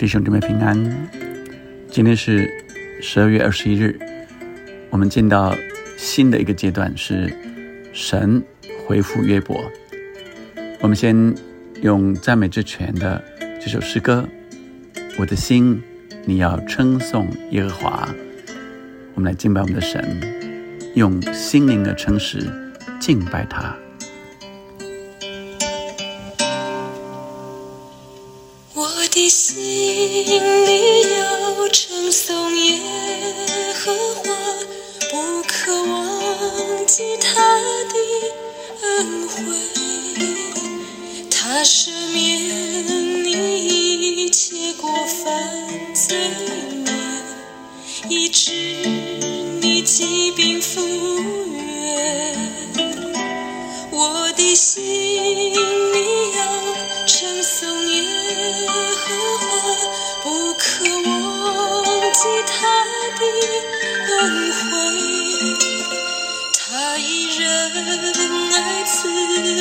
弟兄姊妹平安，今天是十二月二十一日，我们进到新的一个阶段，是神回复约伯。我们先用赞美之泉的这首诗歌，《我的心，你要称颂耶和华》。我们来敬拜我们的神，用心灵的诚实敬拜他。心里要称颂耶和华，不可忘记他的恩惠。他赦免你一切过犯罪孽，医治你疾病复原。我的心忘记他的恩惠，他以仁爱慈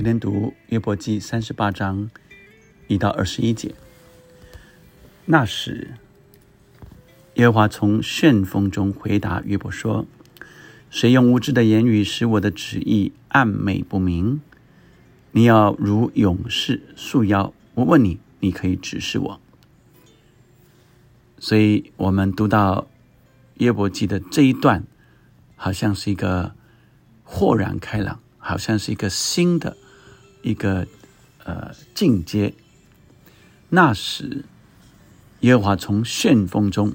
今天读约伯记三十八章一到二十一节。那时，耶和华从旋风中回答约伯说：“谁用无知的言语使我的旨意暗昧不明？你要如勇士束腰。我问你，你可以指示我。”所以，我们读到约伯记的这一段，好像是一个豁然开朗。好像是一个新的一个呃进阶。那时，耶和华从旋风中，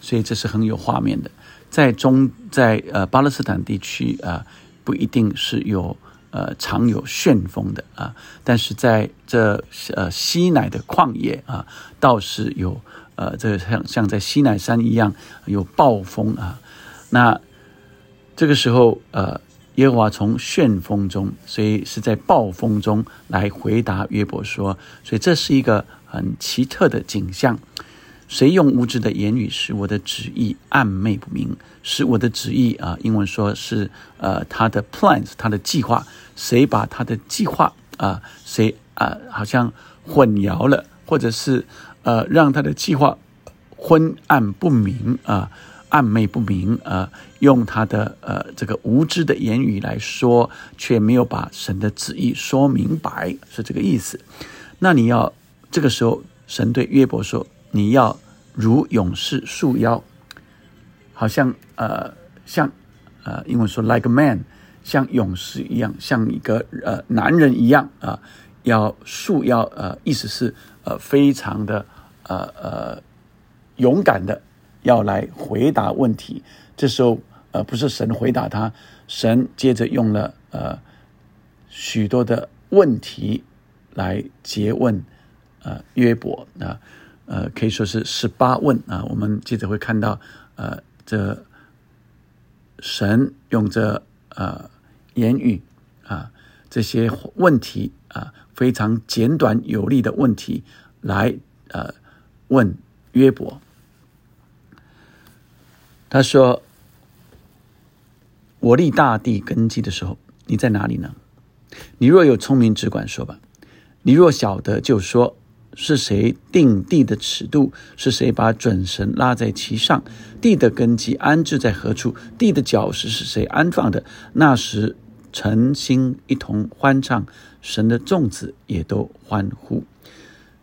所以这是很有画面的。在中在呃巴勒斯坦地区啊，不一定是有呃常有旋风的啊，但是在这呃西乃的旷野啊，倒是有呃这像像在西乃山一样有暴风啊。那这个时候呃。耶和华从旋风中，所以是在暴风中来回答约伯说：“所以这是一个很奇特的景象。谁用无知的言语使我的旨意暗昧不明？使我的旨意啊，英文说是呃他的 plans，他的计划。谁把他的计划啊，谁啊，好像混淆了，或者是呃让他的计划昏暗不明啊？”暧昧不明，呃，用他的呃这个无知的言语来说，却没有把神的旨意说明白，是这个意思。那你要这个时候，神对约伯说：“你要如勇士束腰，好像呃像呃英文说 like a man，像勇士一样，像一个呃男人一样啊，要束腰，呃，意思是呃非常的呃呃勇敢的。”要来回答问题，这时候呃不是神回答他，神接着用了呃许多的问题来诘问呃约伯啊呃可以说是十八问啊，我们接着会看到呃这神用这呃言语啊这些问题啊非常简短有力的问题来呃问约伯。他说：“我立大地根基的时候，你在哪里呢？你若有聪明，只管说吧；你若晓得，就说是谁定地的尺度？是谁把准绳拉在其上？地的根基安置在何处？地的脚石是谁安放的？那时诚心一同欢唱，神的众子也都欢呼。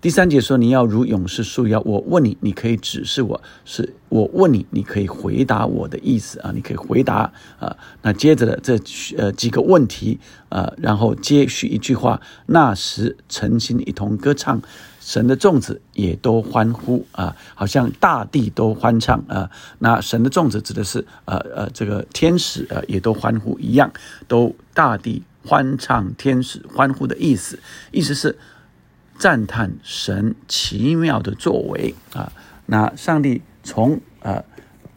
第三节说：“你要如勇士束腰。”我问你，你可以指示我，是我问你，你可以回答我的意思啊？你可以回答啊？那接着的这呃几个问题啊，然后接续一句话：“那时诚心一同歌唱，神的众子也都欢呼啊，好像大地都欢唱啊。”那神的众子指的是呃呃这个天使呃也都欢呼一样，都大地欢唱，天使欢呼的意思，意思是。赞叹神奇妙的作为啊！那上帝从呃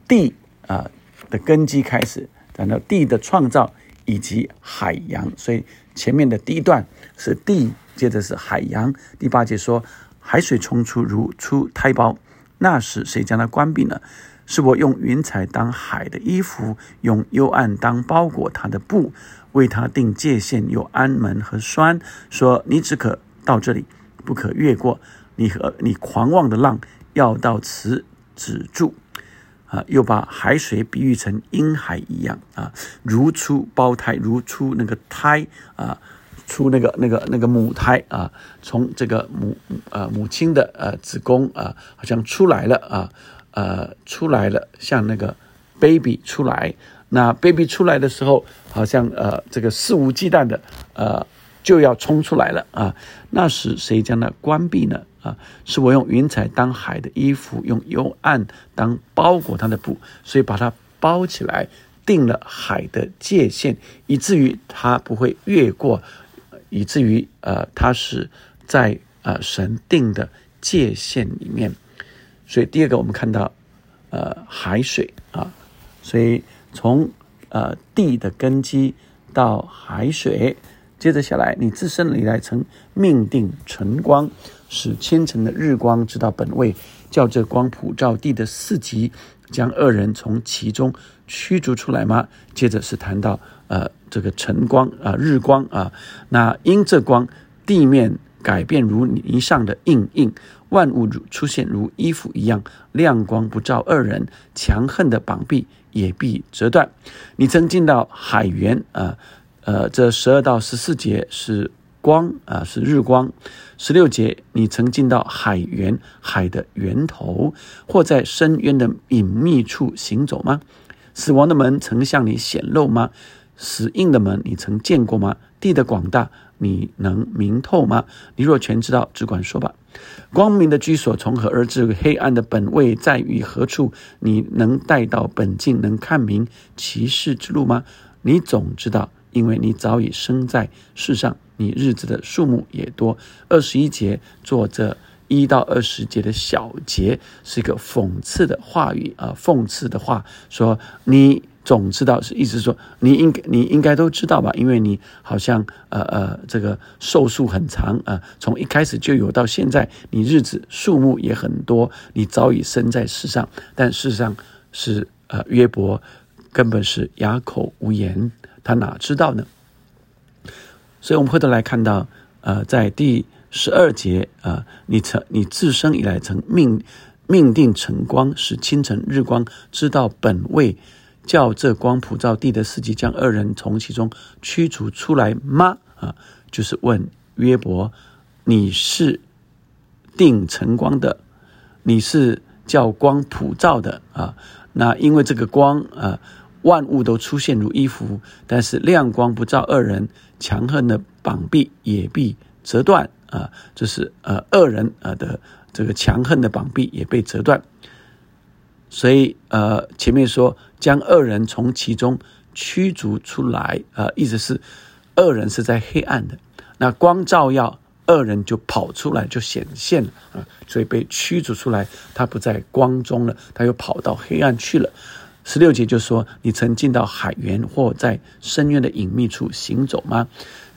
地啊的根基开始，谈到地的创造以及海洋，所以前面的第一段是地，接着是海洋。第八节说海水冲出如出胎胞，那时谁将它关闭呢？是我用云彩当海的衣服，用幽暗当包裹它的布，为它定界限，有安门和栓，说你只可到这里。不可越过你和你狂妄的浪要到此止住啊！又把海水比喻成婴孩一样啊，如出胞胎，如出那个胎啊，出那个那个那个母胎啊，从这个母呃母亲的呃子宫啊，好像出来了啊呃出来了，像那个 baby 出来，那 baby 出来的时候，好像呃这个肆无忌惮的呃。就要冲出来了啊！那时谁将它关闭呢？啊，是我用云彩当海的衣服，用幽暗当包裹它的布，所以把它包起来，定了海的界限，以至于它不会越过，以至于呃，它是在呃神定的界限里面。所以第二个，我们看到呃海水啊，所以从呃地的根基到海水。接着下来，你自身以来曾命定晨光，使清晨的日光知道本位，叫这光普照地的四极，将恶人从其中驱逐出来吗？接着是谈到呃这个晨光啊日光啊，那因这光，地面改变如泥上的印印，万物如出现如衣服一样，亮光不照二人，强横的绑臂也必折断。你曾进到海源啊。呃这十二到十四节是光啊，是日光。十六节，你曾进到海源，海的源头，或在深渊的隐秘处行走吗？死亡的门曾向你显露吗？死硬的门你曾见过吗？地的广大你能明透吗？你若全知道，只管说吧。光明的居所从何而至？黑暗的本位在于何处？你能带到本境，能看明骑士之路吗？你总知道。因为你早已生在世上，你日子的数目也多。二十一节做这一到二十节的小节，是一个讽刺的话语啊，讽刺的话说你总知道是意思说你应该你应该都知道吧？因为你好像呃呃这个寿数很长啊，从一开始就有到现在，你日子数目也很多，你早已生在世上，但事实上是呃约伯根本是哑口无言。他哪知道呢？所以，我们回头来看到，呃，在第十二节啊，你曾你自生以来曾命命定晨光，使清晨日光知道本位，叫这光普照地的四季，将二人从其中驱逐出来吗？啊，就是问约伯，你是定晨光的，你是叫光普照的啊？那因为这个光啊。万物都出现如衣服，但是亮光不照恶人，强横的膀臂也必折断啊！这是呃恶人啊的这个强横的膀臂也被折断。所以呃前面说将恶人从其中驱逐出来啊，意思是恶人是在黑暗的，那光照耀恶人就跑出来就显现了啊，所以被驱逐出来，他不在光中了，他又跑到黑暗去了。十六节就说：“你曾进到海源或在深渊的隐秘处行走吗？”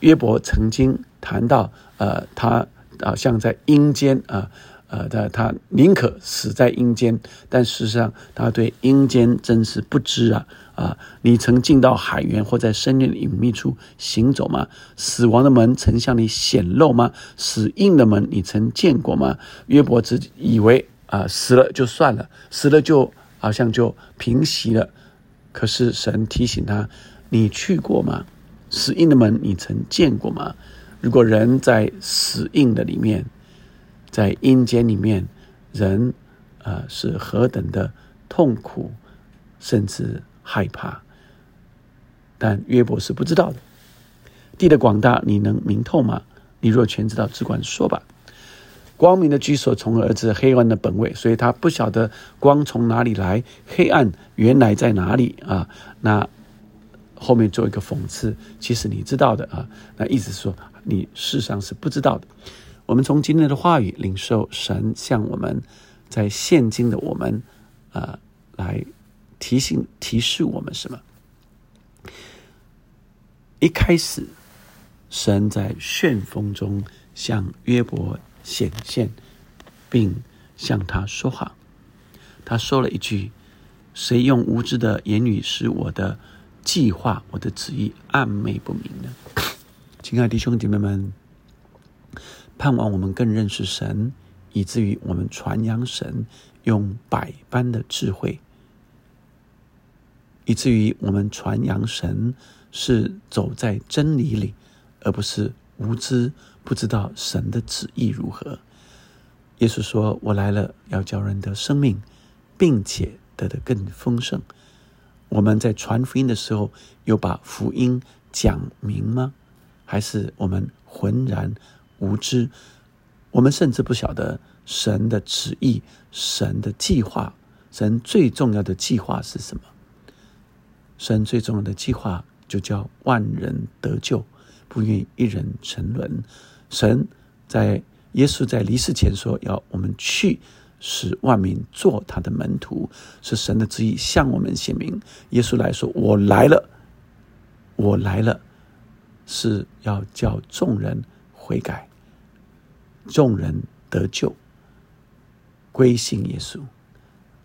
约伯曾经谈到，呃，他啊像在阴间啊，呃，他他宁可死在阴间，但事实上他对阴间真是不知啊啊！你曾进到海源或在深渊的隐秘处行走吗？死亡的门曾向你显露吗？死印的门你曾见过吗？约伯只以为啊死了就算了，死了就。好像就平息了，可是神提醒他：“你去过吗？死印的门，你曾见过吗？如果人在死印的里面，在阴间里面，人呃是何等的痛苦，甚至害怕。但约伯是不知道的。地的广大，你能明透吗？你若全知道，只管说吧。光明的居所从而至黑暗的本位，所以他不晓得光从哪里来，黑暗原来在哪里啊？那后面做一个讽刺，其实你知道的啊。那意思说，你事实上是不知道的。我们从今天的话语领受神向我们在现今的我们啊，来提醒提示我们什么？一开始，神在旋风中向约伯。显现，并向他说话。他说了一句：“谁用无知的言语使我的计划、我的旨意暧昧不明呢？”亲爱的弟兄姐妹们，盼望我们更认识神，以至于我们传扬神用百般的智慧，以至于我们传扬神是走在真理里，而不是无知。不知道神的旨意如何？耶稣说：“我来了，要叫人得生命，并且得的更丰盛。”我们在传福音的时候，有把福音讲明吗？还是我们浑然无知？我们甚至不晓得神的旨意、神的计划。神最重要的计划是什么？神最重要的计划就叫万人得救，不愿一人沉沦。神在耶稣在离世前说：“要我们去，使万民做他的门徒。”是神的旨意向我们显明。耶稣来说：“我来了，我来了，是要叫众人悔改，众人得救，归信耶稣。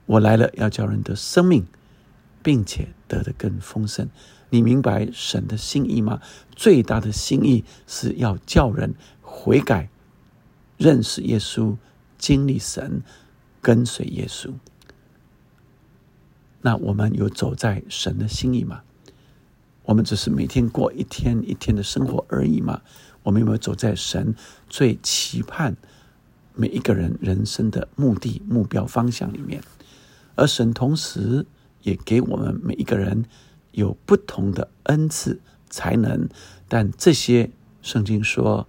我来了，要叫人得生命，并且得的更丰盛。你明白神的心意吗？最大的心意是要叫人。”悔改，认识耶稣，经历神，跟随耶稣。那我们有走在神的心意吗？我们只是每天过一天一天的生活而已吗？我们有没有走在神最期盼每一个人人生的目的、目标、方向里面？而神同时也给我们每一个人有不同的恩赐、才能，但这些圣经说。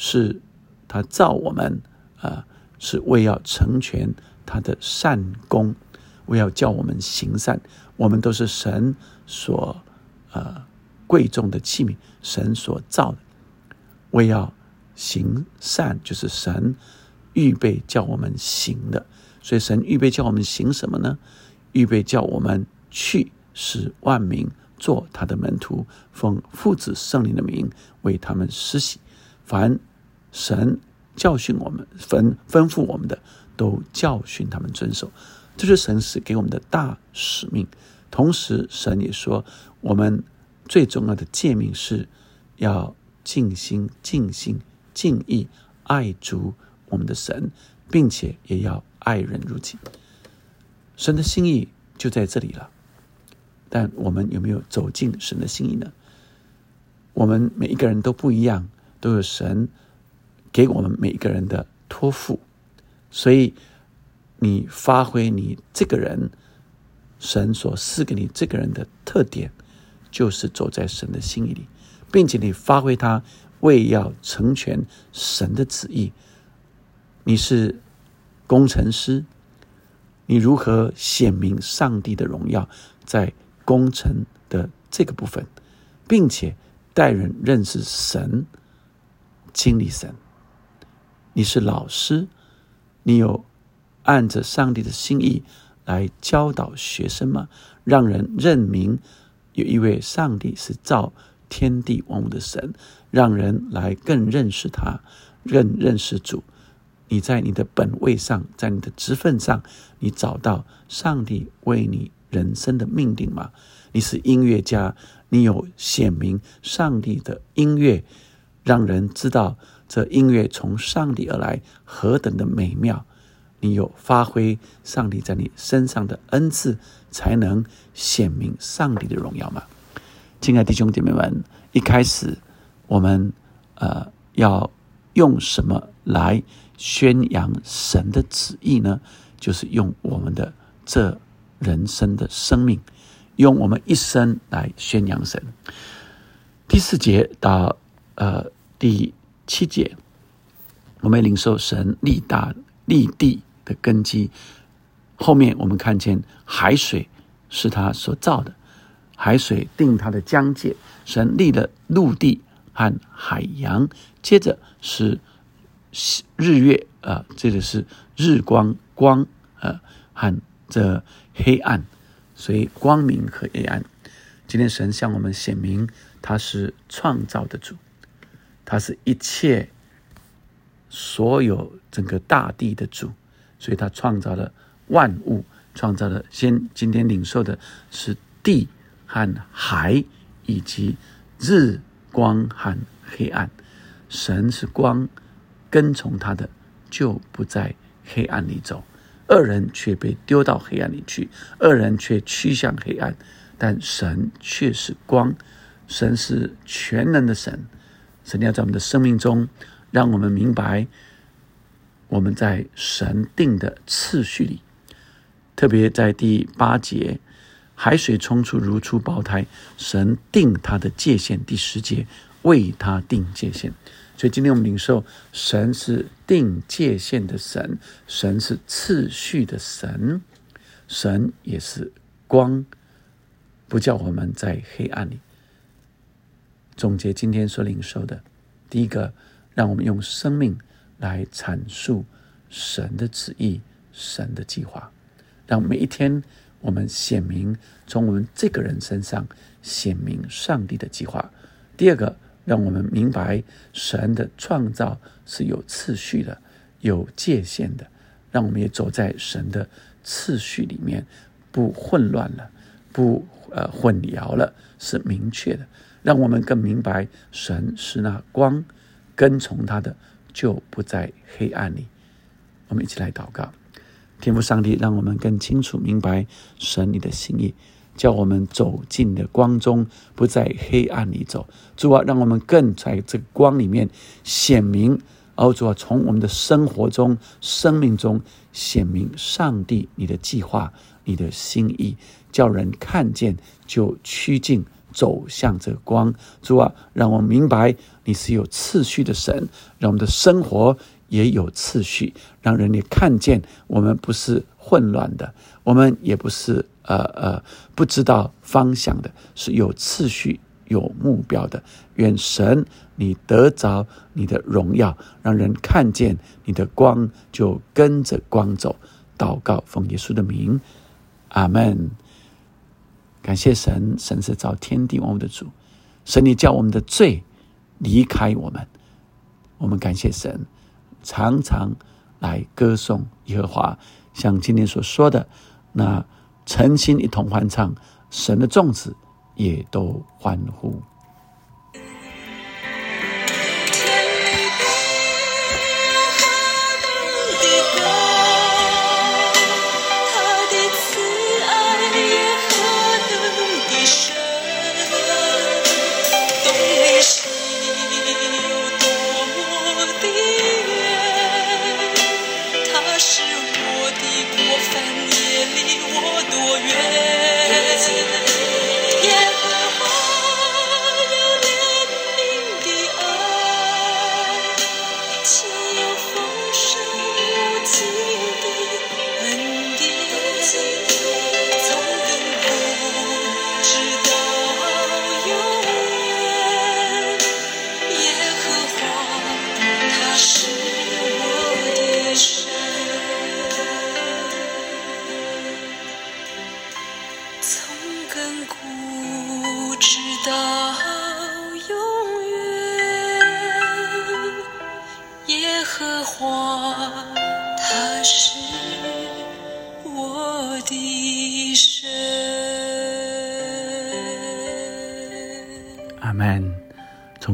是，他造我们啊，是为要成全他的善功，为要叫我们行善。我们都是神所呃贵重的器皿，神所造的，为要行善，就是神预备叫我们行的。所以神预备叫我们行什么呢？预备叫我们去使万民做他的门徒，奉父子圣灵的名为他们施洗。凡神教训我们，吩吩咐我们的，都教训他们遵守，这是神是给我们的大使命。同时，神也说，我们最重要的诫命是要尽心、尽心、尽意爱主我们的神，并且也要爱人如己。神的心意就在这里了，但我们有没有走进神的心意呢？我们每一个人都不一样，都有神。给我们每一个人的托付，所以你发挥你这个人神所赐给你这个人的特点，就是走在神的心意里，并且你发挥他为要成全神的旨意。你是工程师，你如何显明上帝的荣耀在工程的这个部分，并且带人认识神、经历神。你是老师，你有按着上帝的心意来教导学生吗？让人认明有一位上帝是造天地万物的神，让人来更认识他，认认识主。你在你的本位上，在你的职分上，你找到上帝为你人生的命定吗？你是音乐家，你有显明上帝的音乐，让人知道。这音乐从上帝而来，何等的美妙！你有发挥上帝在你身上的恩赐，才能显明上帝的荣耀吗？亲爱的弟兄姐妹们，一开始我们呃要用什么来宣扬神的旨意呢？就是用我们的这人生的生命，用我们一生来宣扬神。第四节到呃第七节，我们领受神立大立地的根基。后面我们看见海水是他所造的。海水定它的疆界，神立了陆地和海洋，接着是日月啊，这个是日光光啊和这黑暗，所以光明和黑暗。今天神向我们显明，他是创造的主，他是一切所有整个大地的主，所以他创造了万物，创造了先今天领受的是地。和海以及日光和黑暗，神是光，跟从他的就不在黑暗里走，恶人却被丢到黑暗里去，恶人却趋向黑暗，但神却是光，神是全能的神，神要在我们的生命中，让我们明白我们在神定的次序里，特别在第八节。海水冲出如出胞胎，神定他的界限。第十节为他定界限，所以今天我们领受神是定界限的神，神是次序的神，神也是光，不叫我们在黑暗里。总结今天所领受的，第一个，让我们用生命来阐述神的旨意、神的计划，让每一天。我们显明从我们这个人身上显明上帝的计划。第二个，让我们明白神的创造是有次序的、有界限的，让我们也走在神的次序里面，不混乱了，不呃混淆了，是明确的。让我们更明白神是那光，跟从他的就不在黑暗里。我们一起来祷告。天父上帝，让我们更清楚明白神你的心意，叫我们走进的光中，不在黑暗里走。主啊，让我们更在这个光里面显明。哦，主啊，从我们的生活中、生命中显明上帝你的计划、你的心意，叫人看见就趋近走向这光。主啊，让我明白你是有次序的神，让我们的生活。也有次序，让人也看见我们不是混乱的，我们也不是呃呃不知道方向的，是有次序、有目标的。愿神你得着你的荣耀，让人看见你的光，就跟着光走。祷告，奉耶稣的名，阿门。感谢神，神是造天地万物的主，神你叫我们的罪离开我们，我们感谢神。常常来歌颂耶和华，像今天所说的，那诚心一同欢唱，神的众子也都欢呼。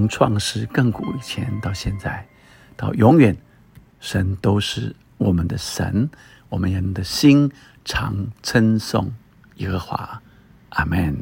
从创世亘古以前到现在，到永远，神都是我们的神。我们人的心常称颂耶和华。阿门。